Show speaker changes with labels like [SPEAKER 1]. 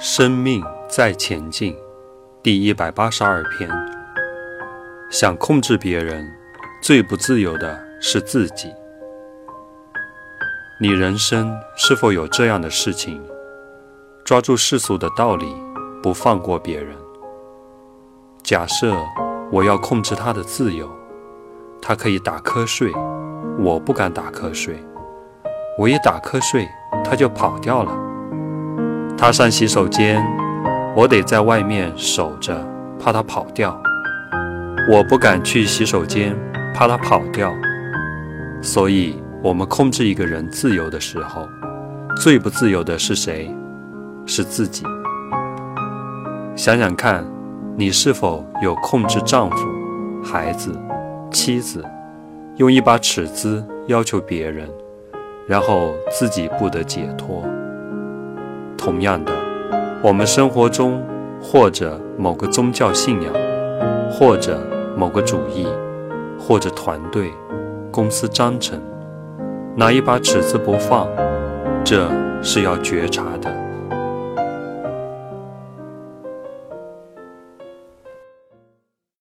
[SPEAKER 1] 生命在前进，第一百八十二篇。想控制别人，最不自由的是自己。你人生是否有这样的事情？抓住世俗的道理，不放过别人。假设我要控制他的自由，他可以打瞌睡，我不敢打瞌睡。我一打瞌睡，他就跑掉了。他上洗手间，我得在外面守着，怕他跑掉。我不敢去洗手间，怕他跑掉。所以，我们控制一个人自由的时候，最不自由的是谁？是自己。想想看，你是否有控制丈夫、孩子、妻子，用一把尺子要求别人，然后自己不得解脱？同样的，我们生活中，或者某个宗教信仰，或者某个主义，或者团队、公司章程，拿一把尺子不放，这是要觉察的。